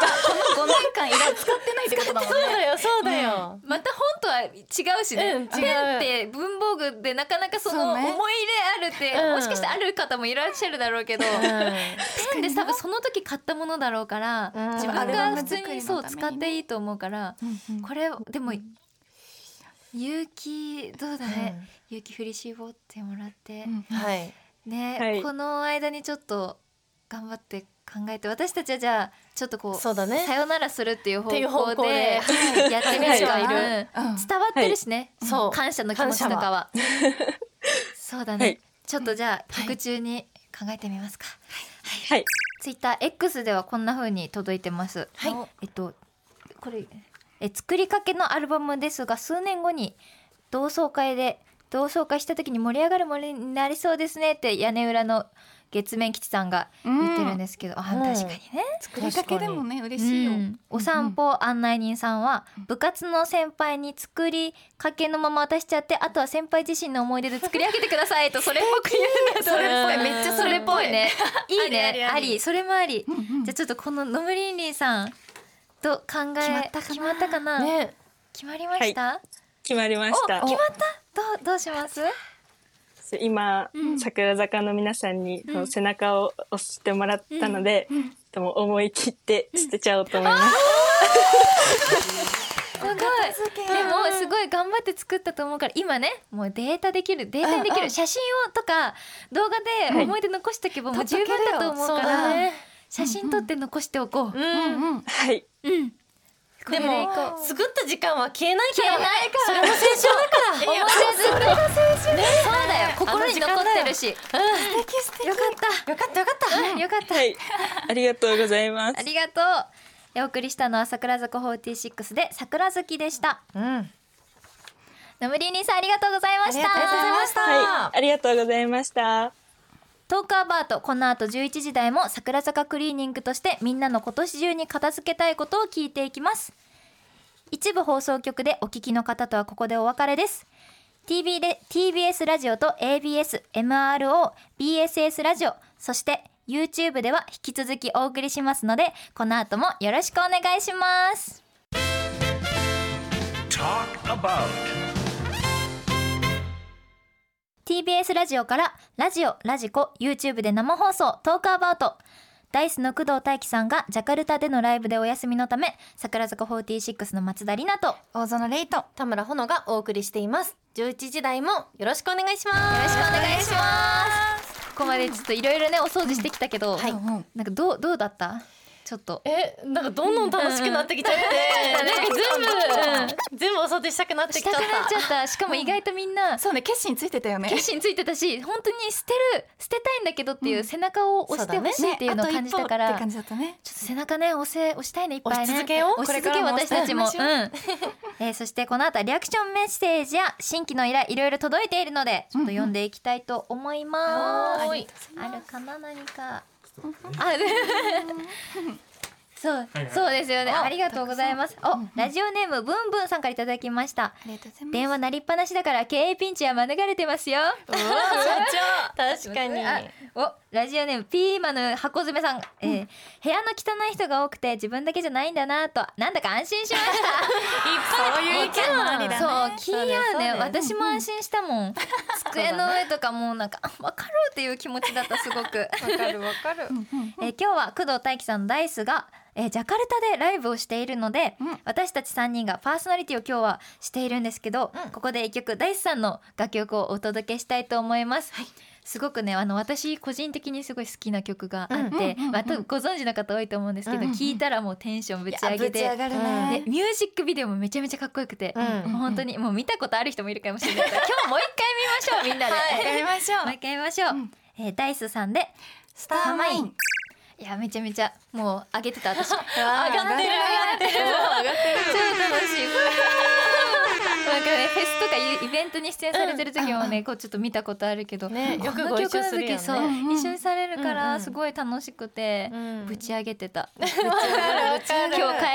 5年間いら使ってないってことだもんね。そうだよ、そうだよ。また本とは違うしね、うん違う。ペンって文房具でなかなかその思い入れあるって、うん。もしかしてある方もいらっしゃるだろうけど、ペンで多分その時買ったものだろうから、うん。自分が普通にそう使っていいと思うから、うんうん。これでも勇気どうだね、勇気振り絞ってもらって、うん。はい。ね、はい。この間にちょっと頑張って考えて私たちはじゃあちょっとこうそうだね。さよならするっていう方向向で。でやってみるしかはいうん。うん。伝わってるしね、そう。感謝の気持ちとかは。そうだね、はい。ちょっとじゃあ曲中に考えてみますか、はい。ツイッター X ではこんな風に届いてます。はい。えっとこれえ作りかけのアルバムですが数年後に同窓会で同窓会した時に盛り上がるものになりそうですねって屋根裏の月面吉さんが言ってるんですけど、あうん確かにね。作りかけでもね嬉しいよ、うん。お散歩案内人さんは部活の先輩に作りかけのまま渡しちゃってあとは先輩自身の思い出で作り上げてくださいとそれっぽく言うんだそれっぽい。めっちゃそれっぽい。ね。いいありありねありあり。それもあり。うんうん。じゃあちょっとこのノムリンリンさんと考え決まったかな？決まったかな？ね。決まりました、決まりまおした。決まった。どうどうします？今、桜坂の皆さんにその背中を押してもらったので、でも思い切って捨てちゃおうと思います。すごい。でもすごい頑張って作ったと思うから今ねもうデータできるデータにできる写真をとか動画で思い出残しておけばもう十分だと思うから。写真撮って残しておこう、うん。うんうん。はい。うんでも作った時間は消えないから。消えないからそれも青春だから。思い出ずっとそうだよ心に残ってるしよかよかったよかった。った、うん、よかった、はい。ありがとうございますあ。りがとうお送りしたのは桜坂46で桜月でしたうん。ナムリーニーさんありがとうございましたありがとうございました。はい。ありがとうございました。トークアバート。この後11時台も桜坂クリーニングとしてみんなの今年中に片付けたいことを聞いていきます。一部放送局でお聞きの方とはここでお別れです。TV で TBS ラジオと ABS、MRO、BSS ラジオそして YouTube では引き続きお送りしますのでこの後もよろしくお願いします。Talk about. TBS ラジオからラジオ、ラジコ、YouTube で生放送トークアバウト。ダイスの工藤大輝さんがジャカルタでのライブでお休みのため桜坂46の松田里奈とよ大園レイト田村ほのがお送りしています。11時台もよろしくお願いします。ろしくお願いします。ここまでちょっといろいろねお掃除してきたけど、はい。なんかどうどうだった？ちょっと。えなんかどんどん楽しくなってきちゃって、うん。なんか全部、全部お掃除したくなってきちゃった。しかも意外とみんな。そうね決心ついてたよね。決心ついてたし本当に捨てる捨てたいんだけどっていう背中を押してほしいっていうのを感じたから、ちょっと背中ね押せ押したいねいっぱいね押し続けよう。押し続け私たちも、うん。えーそしてこの後はリアクションメッセージや新規の依頼いろいろ届いているのでちょっと読んでいきたいと思います、はいあるかな何かあで そう、そうですよね。ありがとうございます。お、ラジオネームブンブンさんからいただきました。電話鳴りっぱなしだから経営ピンチは免れてますよ。確かに。あおラジオネームピーマヌ箱詰めさん、えー部屋の汚い人が多くて自分だけじゃないんだなとなんだか安心しました。そういう意見もありだね。そう気に合うね。私も安心したもん。机の上とかもうなんかあ分かるっていう気持ちだったすごく、わかるわかる。えー今日は工藤大輝さんのダイスが、えージャカルタでライブをしているので、うん。私たち3人がパーソナリティを今日はしているんですけど、ここで一曲ダイスさんの楽曲をお届けしたいと思います、すごくねあの私個人的にすごい好きな曲があって、まあ、多分ご存知の方多いと思うんですけど、聞いたらもうテンションぶち上げてね。でミュージックビデオもめちゃめちゃかっこよくて、うんもう本当にもう見たことある人もいるかもしれないから 今日もう一回見ましょうみんなで、やりましょう。もう一回見ましょう、えーダイスさんでスターマインいやめちゃめちゃもう上げてた私。上がってる上がってる。超楽しい。なんかねフェスとかイベントに出演されてる時もね、こうちょっと見たことあるけど、ねよくご一緒するよね。時そう、一緒にされるかうんうん。らすごい楽しくて、うんぶち上げてた。今日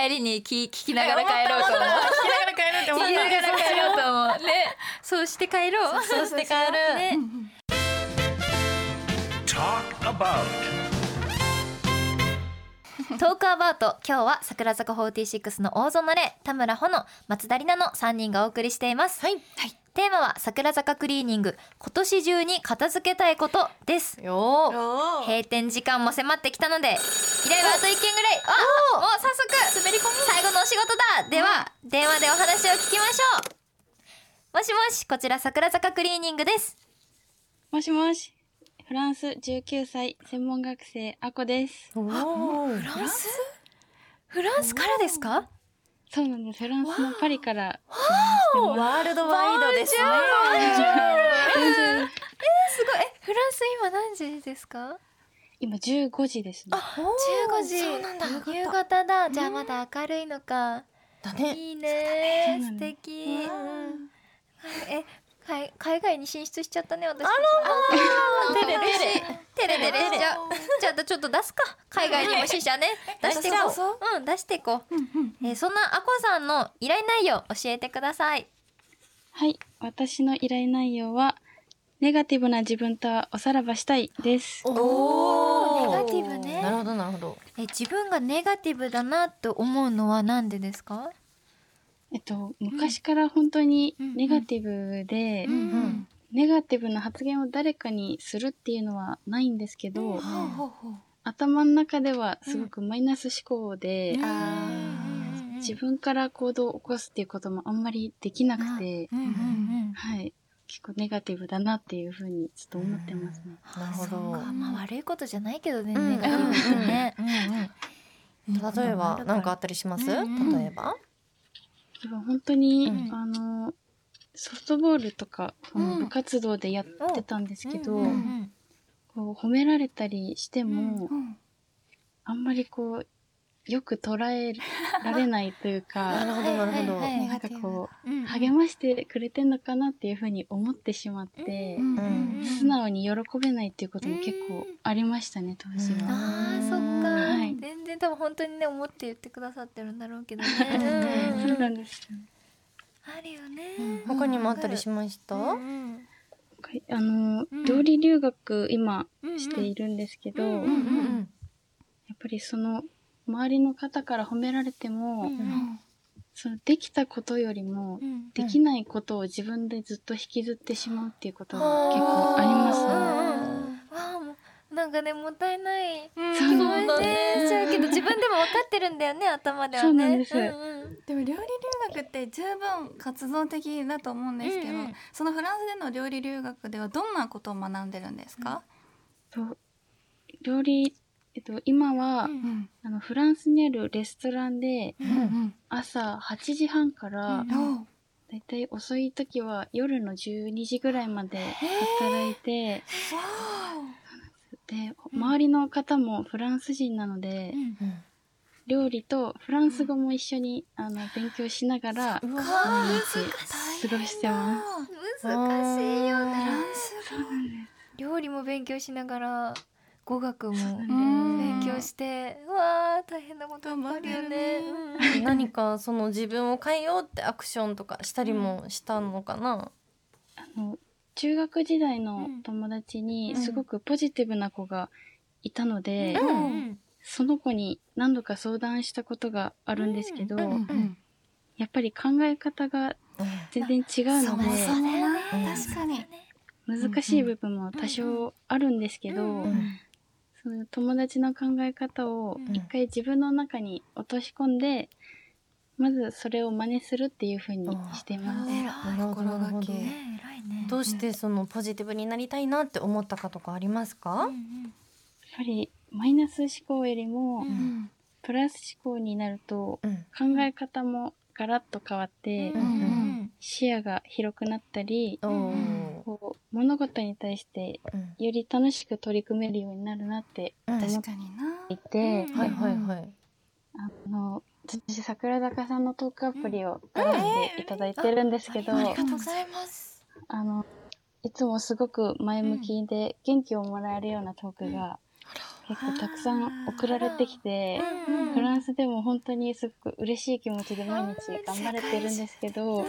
帰りに聞聞きながら帰ろうと思う。聞きながら帰るって思っ聞きなたがら帰ろうと思う。ね、そうして帰ろう。そうして帰るね、Talk about. トークアバウト今日は桜坂46の大園玲田村穂乃松田里奈の3人がお送りしています、はい。テーマは桜坂クリーニング今年中に片付けたいことです。よー。閉店時間も迫ってきたので依頼はあと1件ぐらい。あもう早速。滑り込み。最後のお仕事だ。では、電話でお話を聞きましょう。もしもしこちら桜坂クリーニングです。もしもし。フランス19歳、専門学生、アコです。フランス？フランス？からですか？そうなんです。フランスのパリから。ワールドワイドですね。すごい。えフランス今何時ですか？今15時ですね。15時。夕方だ。じゃあまだ明るいのか。だね。いいね。素敵。え海海外に進出しちゃったね私たちあテレテレテレテレしちゃうじゃあちょっと出すか。海外にも支社ね。出していこう。う。ん出していこう。えーそんなアコさんの依頼内容教えてください。はい。私の依頼内容は、ネガティブな自分とはおさらばしたいです。おネガティブね。なるほどなるほど。え自分がネガティブだなと思うのはなんでですか？えっと、昔から本当にネガティブで、うんネガティブな発言を誰かにするっていうのはないんですけど、頭の中ではすごくマイナス思考で、自分から行動を起こすっていうこともあんまりできなくて、うんうんうん。はい。結構ネガティブだなっていうふうにちょっと思ってますね。なるほど。そうか。まあ悪いことじゃないけどね、うん。ネガティブね。例えば何かあったりします？例うん。えば？でも本当に、うん。あの、ソフトボールとか、あのうん部活動でやってたんですけど、うんうんこう褒められたりしても、あんまりこう、よく捉えられないというか、なるほどなるほど。はいはいはいなんかこう、うん励ましてくれてんのかなっていうふうに思ってしまって、うんうん素直に喜べないっていうことも結構ありましたね、当時は。あーそっか、はい全然多分本当にね思って言ってくださってるんだろうけどね。そううんなんですよ。あるよね。他にもあったりしました？うん。あの、うん。料理留学今うんしているんですけど、うんやうんっぱりその周りの方から褒められても、うんそのできたことよりも、うん。できないことを自分でずっと引きずってしまうっていうことが結構ありますね。なんかねもったいない。う持なんだちしちゃうけど自分でも分かってるんだよね頭ではね。そうなんです。んうん。でも料理留学って十分活動的だと思うんですけど、うんうん。そのフランスでの料理留学ではどんなことを学んでるんですか、と料理えっと、今は、んあの、フランスにあるレストランで、うん朝8時半から、うんおだいたい遅い時は夜の12時ぐらいまで働いて、で、周りの方もフランス人なので、料理とフランス語も一緒に、あの、勉強しながら、毎日過ごしてます。難しいよね。料理も勉強しながら語学もん。勉強してうわー大変なこともあるよね。何かその自分を変えようってアクションとかしたりもしたのかな、あの、中学時代の友達にすごくポジティブな子がいたので、うん。その子に何度か相談したことがあるんですけど、うん。やっぱり考え方が全然違うので、確かに。難しい部分も多少あるんですけど、その友達の考え方を一回自分の中に落とし込んで、まずそれを真似するっていう風にしてます。なるほどうしてそのポジティブになりたいなって思ったかとかありますか、やっぱりマイナス思考よりも、うん。プラス思考になるとうん。考え方もガラッと変わって、うんうん視野が広くなったり、こう物事に対してうん。より楽しく取り組めるようになるなってうん。思っ確かにな。いて、はいはいはい。あの私桜坂さんのトークアプリを絡ん。でいただいてるんですけど、ありがとうございますあのいつもすごく前向きで元気をもらえるようなトークが結構たくさん送られてきて、フランスでも本当にすごく嬉しい気持ちで毎日頑張れてるんですけど、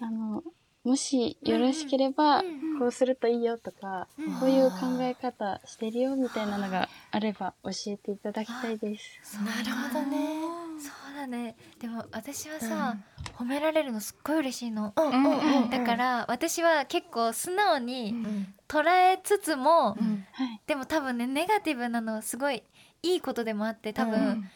あのもしよろしければこうするといいよとか、こういう考え方してるよみたいなのがあれば教えていただきたいです。なるほどね。そうだね。でも私はさ、褒められるのすっごい嬉しいの、うんうんうんだから私は結構素直にん。捉えつつも、はい、でも多分ねネガティブなのはすごいいいことでもあって多分、うん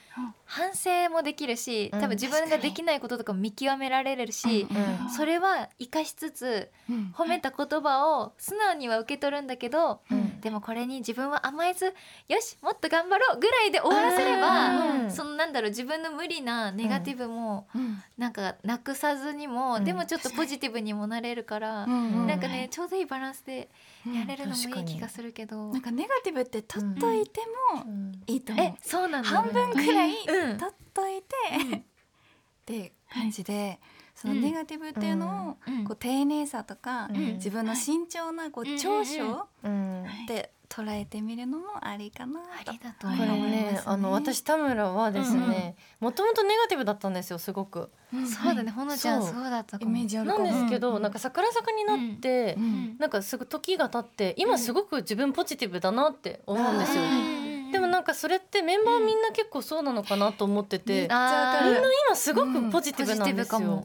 反省もできるし多分自分ができないこととかも見極められるし、うんそれは生かしつつうん。褒めた言葉を素直には受け取るんだけど、うん。でもこれに自分は甘えずよしもっと頑張ろうぐらいで終わらせれば、うんそのなんだろう自分の無理なネガティブもうん。なんかなくさずにも、うん。でもちょっとポジティブにもなれるから、うんなんかねちょうどいいバランスでやれるのもいい気がするけど、なんかネガティブって取っといてもいいと思う。えそうなんだ。半分くらいうん。取っといて、って感じで、そのネガティブっていうのを、うん。こう丁寧さとか、うん。自分の慎重なこう長所うん。で捉えてみるのもありかなとありだと思これ思いますね。あの私田村はですねもともとネガティブだったんですよすごく。そうだね。ほのちゃんそう。そうだったかイもメージあるかも。なんですけど、うんなんか桜坂になって、うん。なんかすぐ時が経って今すごく自分ポジティブだなって思うんですよ、なんかそれってメンバーみんな結構そうなのかなと思ってて、みんな今すごくポジティブなんですよ、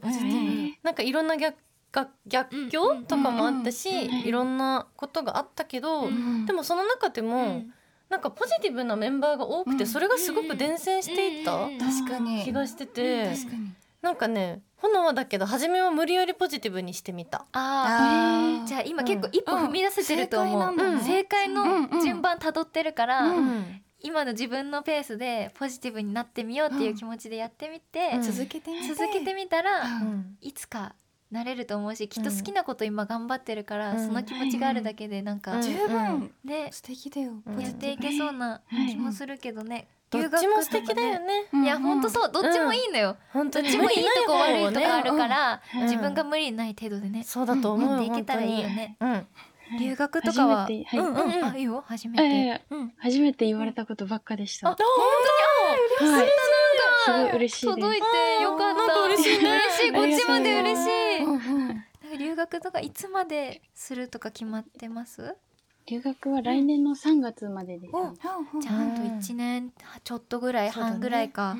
なんかいろんな逆が逆境とかもあったし、いろんなことがあったけど、でもその中でも、なんかポジティブなメンバーが多くて、それがすごく伝染していった確かに。気がしてて、なんかね炎はだけど初めは無理やりポジティブにしてみた。あー。あー。じゃあ今結構一歩踏み出せてると思う、うん。正解の順番たどってるから、うん今の自分のペースでポジティブになってみようっていう気持ちでやってみて、うん。続けてみて続けてみたら、うん。いつかなれると思うしきっと好きなこと今頑張ってるから、うん。その気持ちがあるだけでなんか、うん。十分。ね素敵だよ。うん。やっていけそうな気もするけどね、どっちも素敵だよね。いやほんとそう。どっちもいいのよ、本当に。どっちもいいとこ悪いとこあるから、うん。自分が無理ない程度でね、そうだと思う。やっていけたらいいよね。本留学とかは？初めてはい。うんうん、うん。あいいよ。初めえて、えうん。初めて言われたことばっかでした。あ本はい、当にす。ごい嬉しい。届いてよかった。嬉しいね。嬉しい。こっちまで嬉しい。うんうん留学とかいつまでするとか決まってます？留学は来年の3月までです。じゃああと1年ちょっとぐらい半ぐらいか、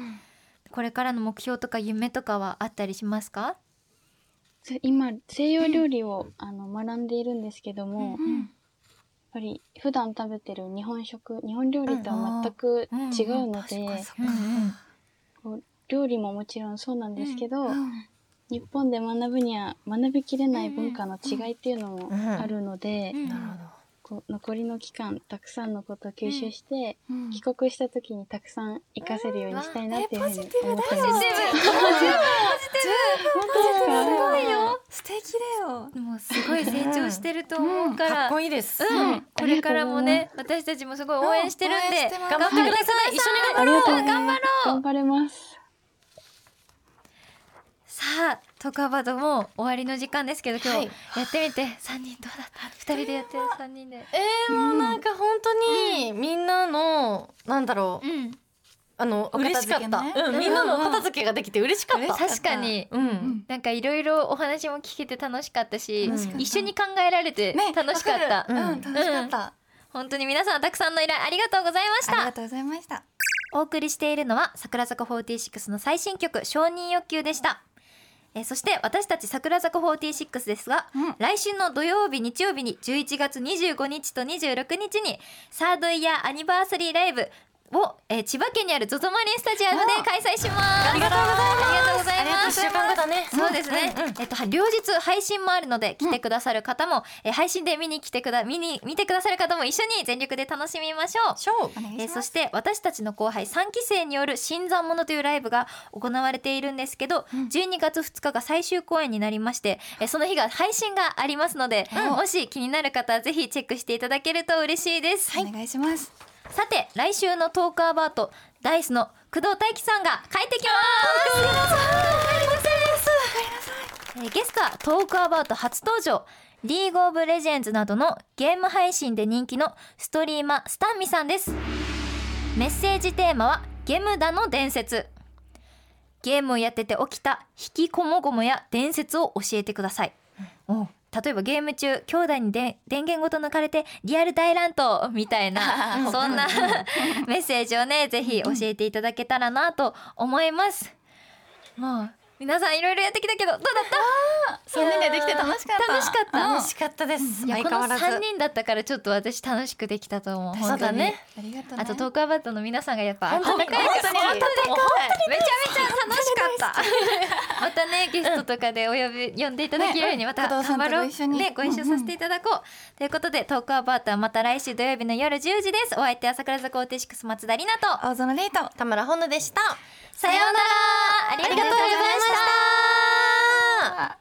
これからの目標とか夢とかはあったりしますか？今西洋料理を、あの学んでいるんですけども、やっぱり普段食べてる日本食日本料理とは全く違うので、こう料理ももちろんそうなんですけど、日本で学ぶには学びきれない文化の違いっていうのもあるので、なるほど。こう残りの期間たくさんのことを吸収して、うん。帰国した時にたくさん活かせるようにしたいなっていうふうに思ってます。ポジティブ本当ですかすごいよ。素敵だよ。もうすごい成長してると思うから、かっこいいです。うん、これからもね私たちもすごい応援してるんで、頑張ってください、一緒に。頑張ろう。頑張れます。さあトークアバードもう終わりの時間ですけど今日はい。やってみて三人どうだった？二人でやってる三人で。えー、もうなんか本当にみんなのなんだろう、うん。あの嬉しかった、うん、みんなのお片付けができて嬉しかった。確かに。うん、なんかいろいろお話も聞けて楽しかったし、一緒に考えられてね楽しかった、うん。楽しかった、本当に皆さんたくさんの依頼ありがとうございました。ありがとうございました。お送りしているのは桜坂46の最新曲承認欲求でしたえーそして私たち桜坂46ですが、うん。来週の土曜日日曜日に11月25日と26日にサードイヤーアニバーサリーライブを、えー千葉県にある ZOZO マリンスタジアムで開催します。ありがとうございます。ありがとうございます。一週間後だね。そうですね、えっと両日配信もあるので来てくださる方も、えー配信で見に来てくだ見に見てくださる方も一緒に全力で楽しみましょう。シえーそして私たちの後輩3期生による新参者というライブが行われているんですけど、12月2日が最終公演になりまして、えーその日が配信がありますので、もし気になる方はぜひチェックしていただけると嬉しいです、お願いしますさて来週のトークアバートダイスの工藤大輝さんが帰ってきます。ゲストはトークアバート初登場リーグオブレジェンズなどのゲーム配信で人気のストリーマスタンミさんです。メッセージテーマはゲムダの伝説。ゲームをやってて起きた引きこもごもや伝説を教えてください、お例えばゲーム中兄弟にで電源ごと抜かれてリアル大乱闘みたいな そんな メッセージをねぜひ教えていただけたらなと思います。もう皆さんいろいろやってきたけどどうだった？三人でできて楽しかった。楽しかった。うん。楽しかったです。いやこの相変わらず。3人だったからちょっと私楽しくできたと思うそうだね。ありがとうね。あとトークアバートの皆さんがやっぱ本当に温かいですね本当にめちゃめちゃ楽しかった。またねゲストとかでお呼び呼んでいただけるようにまた頑張ろう。ご一緒に。ねご一緒させていただこう。ということでトークアバートはまた来週土曜日の夜10時です。お相手は桜坂46松田里奈と。青園レイと。田村ほのでした。さようなら。ありがとうございました。あ